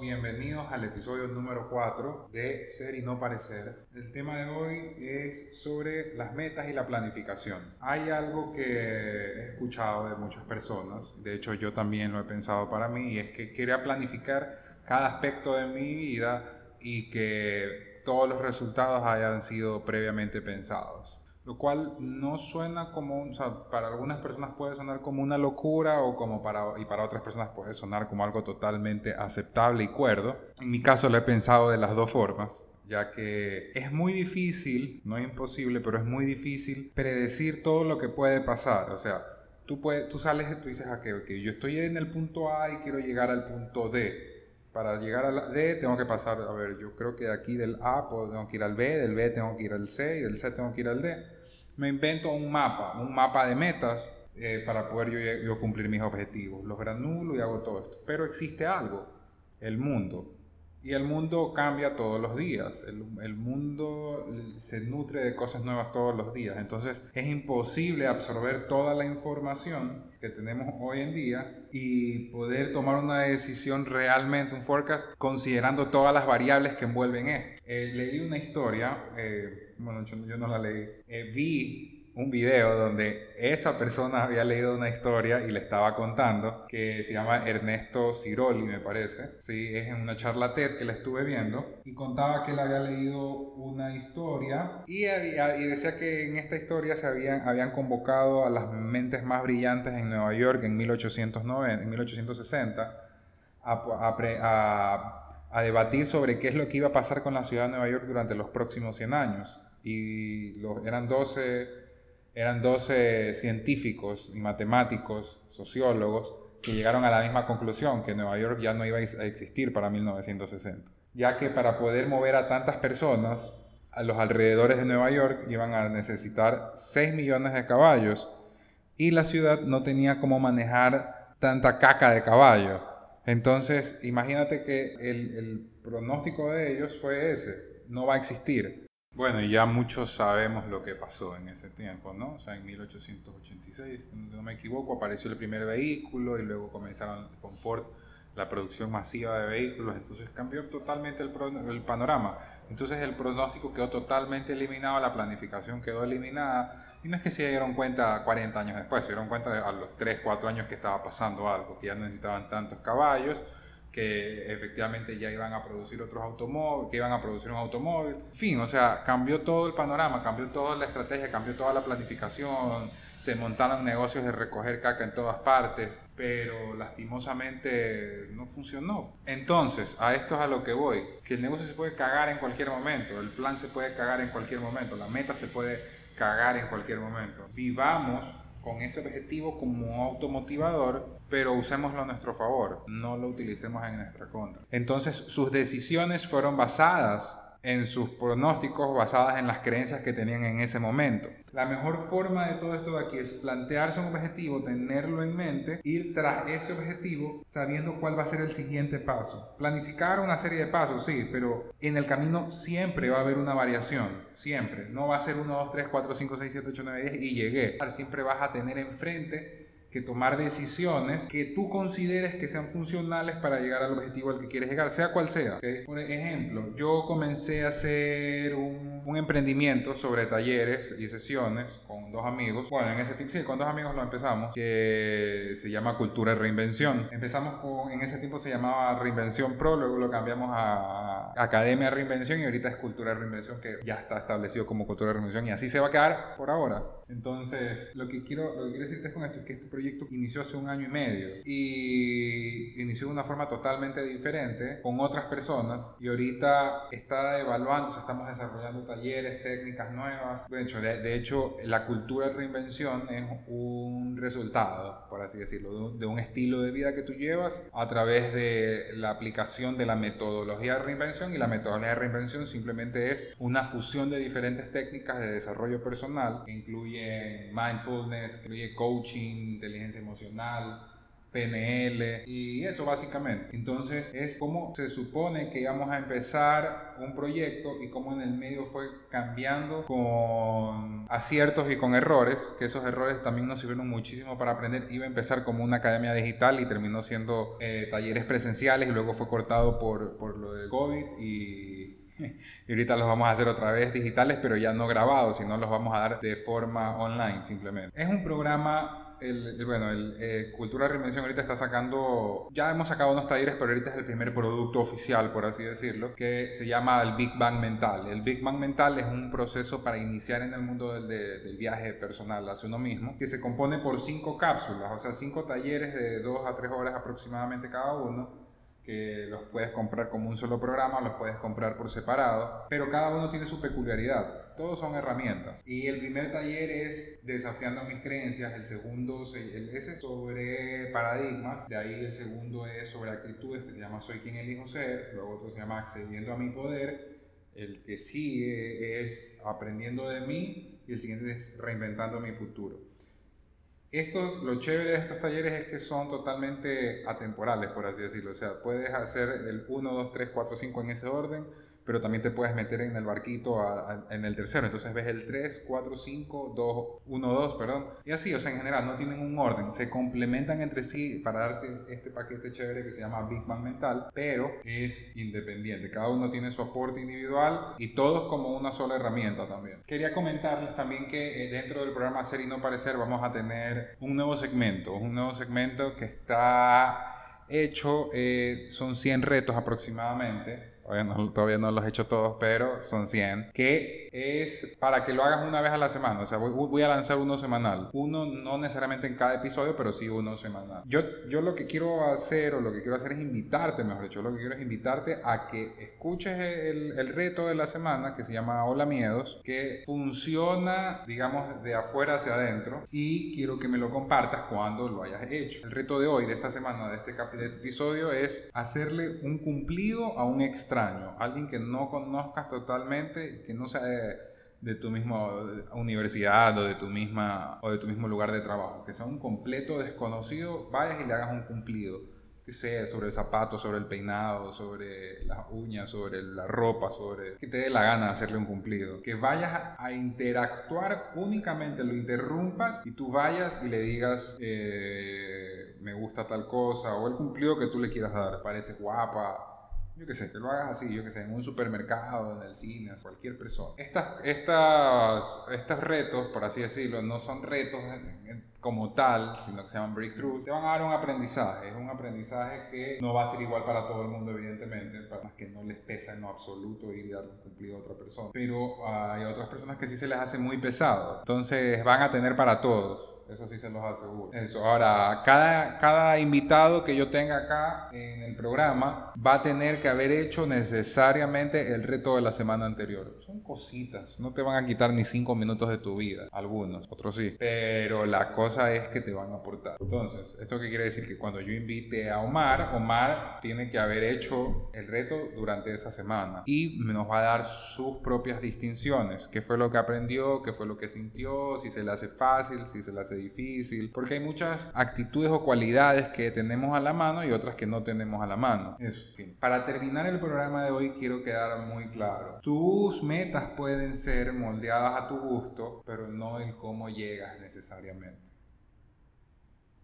Bienvenidos al episodio número 4 de Ser y no parecer. El tema de hoy es sobre las metas y la planificación. Hay algo que he escuchado de muchas personas, de hecho yo también lo he pensado para mí, y es que quería planificar cada aspecto de mi vida y que todos los resultados hayan sido previamente pensados lo cual no suena como, o sea, para algunas personas puede sonar como una locura o como para, y para otras personas puede sonar como algo totalmente aceptable y cuerdo. En mi caso lo he pensado de las dos formas ya que es muy difícil, no es imposible, pero es muy difícil predecir todo lo que puede pasar. O sea, tú, puedes, tú sales y tú dices, ah, que, que yo estoy en el punto A y quiero llegar al punto D para llegar a la D tengo que pasar, a ver, yo creo que aquí del A tengo que ir al B, del B tengo que ir al C y del C tengo que ir al D. Me invento un mapa, un mapa de metas eh, para poder yo, yo cumplir mis objetivos. Los granulo y hago todo esto. Pero existe algo, el mundo. Y el mundo cambia todos los días, el, mundo se nutre de cosas nuevas todos los días, entonces es imposible absorber toda la información que tenemos hoy en día y poder tomar una decisión realmente, un forecast, considerando todas las variables que envuelven esto. Eh, leí una historia, eh, bueno, yo, yo, no la leí, eh, vi un video donde esa persona había leído una historia y le estaba contando que se llama Ernesto Ciroli, me parece. Sí, es en una charla TED que la estuve viendo y contaba que él había leído una historia y, había, y decía que en esta historia se habían, habían convocado a las mentes más brillantes en Nueva York en 1890, en 1860 a, a, a debatir sobre qué es lo que iba a pasar con la ciudad de Nueva York durante los próximos 100 años. Y los, eran 12 eran 12 científicos y matemáticos, sociólogos, que llegaron a la misma conclusión, que Nueva York ya no iba a existir para 1960, ya que para poder mover a tantas personas a los alrededores de Nueva York iban a necesitar 6 millones de caballos y la ciudad no tenía cómo manejar tanta caca de caballo. Entonces, imagínate que el, el pronóstico de ellos fue ese, no va a existir. Bueno, y ya muchos sabemos lo que pasó en ese tiempo, ¿no? O sea, en 1886, no me equivoco, apareció el primer vehículo y luego comenzaron con Ford la producción masiva de vehículos, entonces cambió totalmente el, panorama. Entonces el pronóstico quedó totalmente eliminado, la planificación quedó eliminada, y no es que se dieron cuenta 40 años después, se dieron cuenta a los 3, 4 años que estaba pasando algo, que ya necesitaban tantos caballos, que efectivamente ya iban a producir otros automóviles, que iban a producir un automóvil. En fin, o sea, cambió todo el panorama, cambió toda la estrategia, cambió toda la planificación, se montaron negocios de recoger caca en todas partes, pero lastimosamente no funcionó. Entonces, a esto es a lo que voy, que el negocio se puede cagar en cualquier momento, el plan se puede cagar en cualquier momento, la meta se puede cagar en cualquier momento. Vivamos con ese objetivo como automotivador, pero usémoslo a nuestro favor, no lo utilicemos en nuestra contra. Entonces sus decisiones fueron basadas en sus pronósticos basadas en las creencias que tenían en ese momento. La mejor forma de todo esto de aquí es plantearse un objetivo, tenerlo en mente, ir tras ese objetivo sabiendo cuál va a ser el siguiente paso. Planificar una serie de pasos, sí, pero en el camino siempre va a haber una variación, siempre. No va a ser 1, 2, 3, 4, 5, 6, 7, 8, 9, 10 y llegué. Siempre vas a tener enfrente que tomar decisiones que tú consideres que sean funcionales para llegar al objetivo al que quieres llegar, sea cual sea. Por ejemplo, yo comencé a hacer un, un, emprendimiento sobre talleres y sesiones con dos amigos. Bueno, en ese tiempo, sí, con dos amigos lo empezamos, que se llama Cultura de Reinvención. Empezamos con, en ese tiempo se llamaba Reinvención Pro, luego lo cambiamos a Academia de Reinvención y ahorita es Cultura de Reinvención que ya está establecido como Cultura de Reinvención y así se va a quedar por ahora. Entonces, lo que quiero, lo que quiero decirte con esto es que este proyecto inició hace un año y medio y inició de una forma totalmente diferente con otras personas y ahorita está evaluando, estamos desarrollando talleres, técnicas nuevas. De hecho, de, hecho, la cultura de reinvención es un resultado, por así decirlo, de un, estilo de vida que tú llevas a través de la aplicación de la metodología de reinvención y la metodología de reinvención simplemente es una fusión de diferentes técnicas de desarrollo personal que incluye mindfulness, incluye coaching, inteligencia emocional, PNL y eso básicamente. Entonces es como se supone que íbamos a empezar un proyecto y cómo en el medio fue cambiando con aciertos y con errores, que esos errores también nos sirvieron muchísimo para aprender. Iba a empezar como una academia digital y terminó siendo eh, talleres presenciales y luego fue cortado por, por lo del COVID y y ahorita los vamos a hacer otra vez digitales, pero ya no grabados, sino los vamos a dar de forma online simplemente. Es un programa el, bueno, el eh, Cultura de Reinvención ahorita está sacando, ya hemos sacado unos talleres, pero ahorita es el primer producto oficial, por así decirlo, que se llama el Big Bang Mental. El Big Bang Mental es un proceso para iniciar en el mundo del, del viaje personal hacia uno mismo, que se compone por cinco cápsulas, o sea, cinco talleres de dos a tres horas aproximadamente cada uno que los puedes comprar como un solo programa, los puedes comprar por separado, pero cada uno tiene su peculiaridad. Todos son herramientas. Y el primer taller es desafiando mis creencias, el segundo es sobre paradigmas, de ahí el segundo es sobre actitudes, que se llama Soy quien elijo ser, luego otro se llama Accediendo a mi poder, el que sigue es Aprendiendo de mí y el siguiente es Reinventando mi futuro. Estos, lo chévere de estos talleres es que son totalmente atemporales, por así decirlo. O sea, puedes hacer el 1, 2, 3, 4, 5 en ese orden pero también te puedes meter en el barquito en el tercero. Entonces ves el 3, 4, 5, 2, 1, 2, perdón. Y así, o sea, en general no tienen un orden, se complementan entre sí para darte este paquete chévere que se llama Big Bang Mental, pero es independiente. Cada uno tiene su aporte individual y todos como una sola herramienta también. Quería comentarles también que eh, dentro del programa Ser y No Parecer vamos a tener un nuevo segmento, un nuevo segmento que está hecho, eh, son 100 retos aproximadamente todavía no, los he hecho todos, pero son 100, que es para que lo hagas una vez a la semana, o sea, voy, a lanzar uno semanal, uno no necesariamente en cada episodio, pero sí uno semanal. Yo, yo lo que quiero hacer, o lo que quiero hacer es invitarte, mejor dicho, lo que quiero es invitarte a que escuches el, el reto de la semana, que se llama Hola Miedos, que funciona, digamos, de afuera hacia adentro, y quiero que me lo compartas cuando lo hayas hecho. El reto de hoy, de esta semana, de este, de este episodio, es hacerle un cumplido a un extra alguien que no conozcas totalmente, que no sea de, tu misma universidad o de tu misma o de tu mismo lugar de trabajo, que sea un completo desconocido, vayas y le hagas un cumplido, que sea sobre el zapato, sobre el peinado, sobre las uñas, sobre la ropa, sobre que te dé la gana de hacerle un cumplido, que vayas a interactuar únicamente, lo interrumpas y tú vayas y le digas eh, me gusta tal cosa o el cumplido que tú le quieras dar, parece guapa yo qué sé, que lo hagas así, yo qué sé, en un supermercado, en el cine, cualquier persona. Estas, estas, estos retos, por así decirlo, no son retos como tal, sino que se llaman breakthrough, te van a dar un aprendizaje. Es un aprendizaje que no va a ser igual para todo el mundo, evidentemente, para más que no les pesa en lo absoluto ir y dar un cumplido a otra persona. Pero hay otras personas que sí se les hace muy pesado. Entonces van a tener para todos. Eso sí se los aseguro. Eso. Ahora, cada, cada invitado que yo tenga acá en el programa va a tener que haber hecho necesariamente el reto de la semana anterior. Son cositas. No te van a quitar ni cinco minutos de tu vida. Algunos, otros sí. Pero la cosa es que te van a aportar. Entonces, ¿esto qué quiere decir? Que cuando yo invite a Omar, Omar tiene que haber hecho el reto durante esa semana. Y nos va a dar sus propias distinciones. ¿Qué fue lo que aprendió? ¿Qué fue lo que sintió? Si se le hace fácil, si se le hace difícil, porque hay muchas actitudes o cualidades que tenemos a la mano y otras que no tenemos a la mano. Eso, Para terminar el programa de hoy quiero quedar muy claro. Tus metas pueden ser moldeadas a tu gusto, pero no el cómo llegas necesariamente.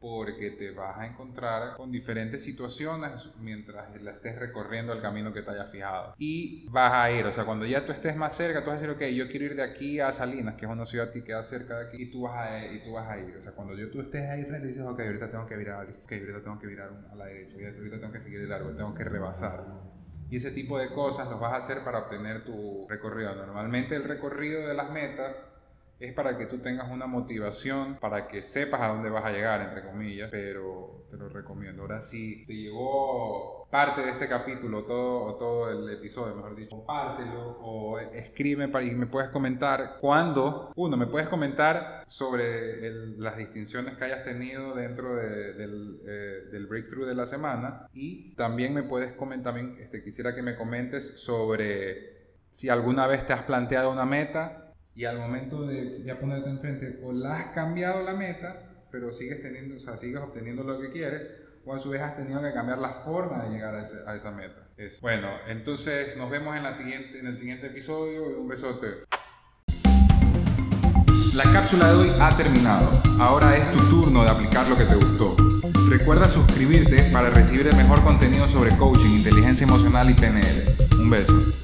Porque te vas a encontrar con diferentes situaciones mientras la estés recorriendo el camino que te hayas fijado. Y vas a ir, o sea, cuando ya tú estés más cerca, tú vas a decir, ok, yo quiero ir de aquí a Salinas, que es una ciudad que queda cerca de aquí, y tú vas a, y tú vas a ir. O sea, cuando yo, tú estés ahí frente dices, ok, ahorita tengo que virar, ok, ahorita tengo que virar a la derecha, ahorita tengo que seguir de largo, tengo que rebasar. Y ese tipo de cosas los vas a hacer para obtener tu recorrido. Normalmente el recorrido de las metas es para que tú tengas una motivación, para que sepas a dónde vas a llegar, entre comillas, pero te lo recomiendo. Ahora sí, te llegó parte de este capítulo, todo, o todo el episodio, mejor dicho, compártelo o escribe y me puedes comentar cuándo, uno, me puedes comentar sobre las distinciones que hayas tenido dentro del, eh, del, breakthrough de la semana y también me puedes comentar, también este, quisiera que me comentes sobre si alguna vez te has planteado una meta y al momento de ya ponerte enfrente, o la has cambiado la meta, pero sigues teniendo, o sea, obteniendo lo que quieres, o a su vez has tenido que cambiar la forma de llegar a, esa meta. Es, bueno, entonces nos vemos en, la siguiente, en el siguiente episodio un besote. La cápsula de hoy ha terminado. Ahora es tu turno de aplicar lo que te gustó. Recuerda suscribirte para recibir el mejor contenido sobre coaching, inteligencia emocional y PNL. Un beso.